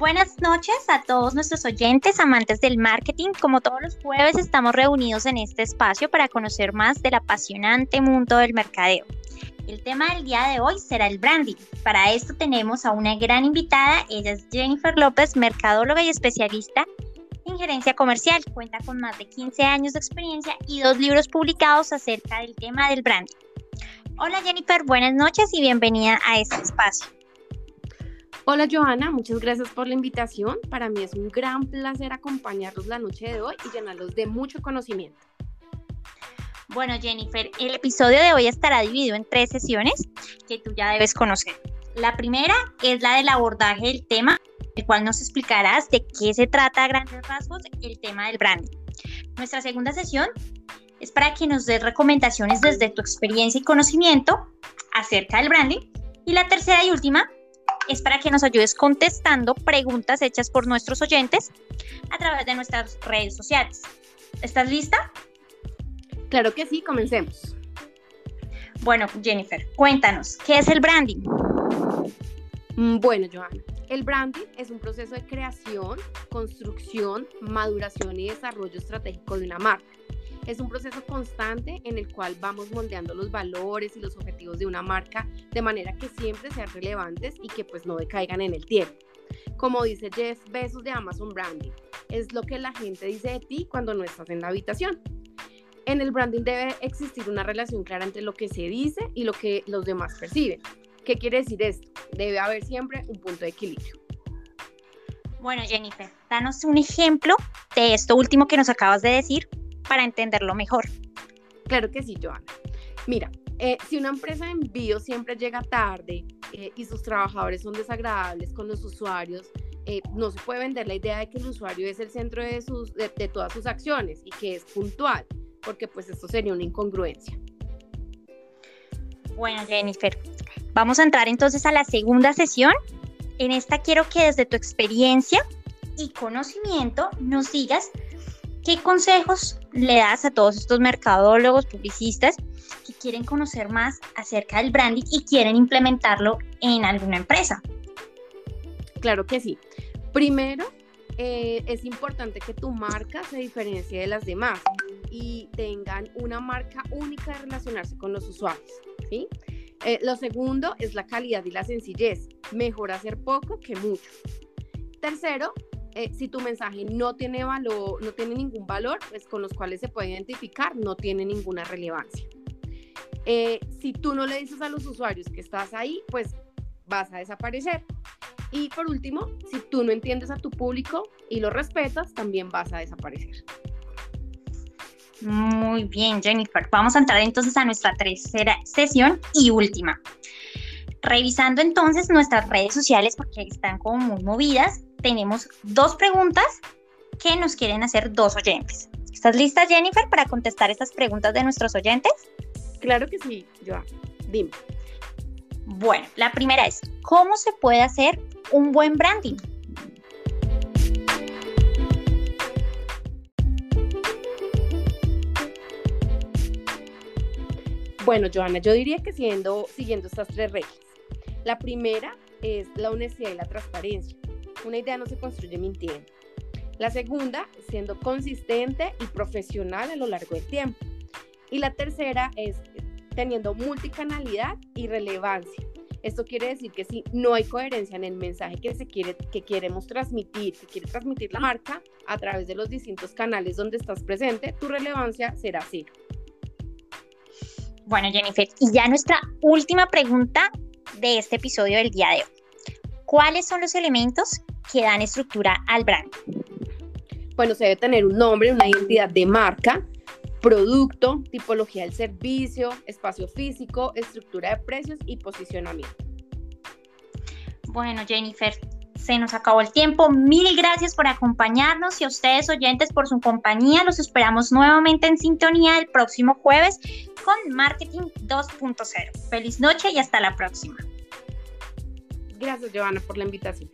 Buenas noches a todos nuestros oyentes, amantes del marketing. Como todos los jueves estamos reunidos en este espacio para conocer más del apasionante mundo del mercadeo. El tema del día de hoy será el branding. Para esto tenemos a una gran invitada, ella es Jennifer López, mercadóloga y especialista en gerencia comercial. Cuenta con más de 15 años de experiencia y dos libros publicados acerca del tema del branding. Hola Jennifer, buenas noches y bienvenida a este espacio. Hola Joana, muchas gracias por la invitación. Para mí es un gran placer acompañarlos la noche de hoy y llenarlos de mucho conocimiento. Bueno Jennifer, el episodio de hoy estará dividido en tres sesiones que tú ya debes conocer. La primera es la del abordaje del tema, el cual nos explicarás de qué se trata a grandes rasgos el tema del branding. Nuestra segunda sesión es para que nos des recomendaciones desde tu experiencia y conocimiento acerca del branding. Y la tercera y última es para que nos ayudes contestando preguntas hechas por nuestros oyentes a través de nuestras redes sociales. ¿Estás lista? Claro que sí, comencemos. Bueno, Jennifer, cuéntanos, ¿qué es el branding? Mm, bueno, Joana, el branding es un proceso de creación, construcción, maduración y desarrollo estratégico de una marca es un proceso constante en el cual vamos moldeando los valores y los objetivos de una marca de manera que siempre sean relevantes y que pues no decaigan en el tiempo. Como dice Jeff Bezos de Amazon Branding, es lo que la gente dice de ti cuando no estás en la habitación. En el branding debe existir una relación clara entre lo que se dice y lo que los demás perciben. ¿Qué quiere decir esto? Debe haber siempre un punto de equilibrio. Bueno, Jennifer, danos un ejemplo de esto último que nos acabas de decir para entenderlo mejor. Claro que sí, Joana. Mira, eh, si una empresa de envío siempre llega tarde eh, y sus trabajadores son desagradables con los usuarios, eh, no se puede vender la idea de que el usuario es el centro de, sus, de, de todas sus acciones y que es puntual, porque pues esto sería una incongruencia. Bueno, Jennifer, vamos a entrar entonces a la segunda sesión. En esta quiero que desde tu experiencia y conocimiento nos digas ¿Qué consejos le das a todos estos mercadólogos, publicistas que quieren conocer más acerca del branding y quieren implementarlo en alguna empresa? Claro que sí. Primero, eh, es importante que tu marca se diferencie de las demás y tengan una marca única de relacionarse con los usuarios. ¿sí? Eh, lo segundo es la calidad y la sencillez. Mejor hacer poco que mucho. Tercero, eh, si tu mensaje no tiene valor, no tiene ningún valor, pues con los cuales se puede identificar, no tiene ninguna relevancia. Eh, si tú no le dices a los usuarios que estás ahí, pues vas a desaparecer. Y por último, si tú no entiendes a tu público y lo respetas, también vas a desaparecer. Muy bien, Jennifer. Vamos a entrar entonces a nuestra tercera sesión y última. Revisando entonces nuestras redes sociales porque están como muy movidas, tenemos dos preguntas que nos quieren hacer dos oyentes. ¿Estás lista, Jennifer, para contestar estas preguntas de nuestros oyentes? Claro que sí, Joa. Dime. Bueno, la primera es, ¿cómo se puede hacer un buen branding? Bueno, Joana, yo diría que siguiendo, siguiendo estas tres reglas. La primera es la honestidad y la transparencia. Una idea no se construye mintiendo. La segunda, siendo consistente y profesional a lo largo del tiempo. Y la tercera es teniendo multicanalidad y relevancia. Esto quiere decir que si no hay coherencia en el mensaje que, se quiere, que queremos transmitir, que quiere transmitir la marca a través de los distintos canales donde estás presente, tu relevancia será cero. Bueno, Jennifer, y ya nuestra última pregunta de este episodio del día de hoy. ¿Cuáles son los elementos que dan estructura al brand? Bueno, se debe tener un nombre, una identidad de marca, producto, tipología del servicio, espacio físico, estructura de precios y posicionamiento. Bueno, Jennifer, se nos acabó el tiempo. Mil gracias por acompañarnos y a ustedes oyentes por su compañía. Los esperamos nuevamente en sintonía el próximo jueves con Marketing 2.0. Feliz noche y hasta la próxima. Gracias, Joana, por la invitación.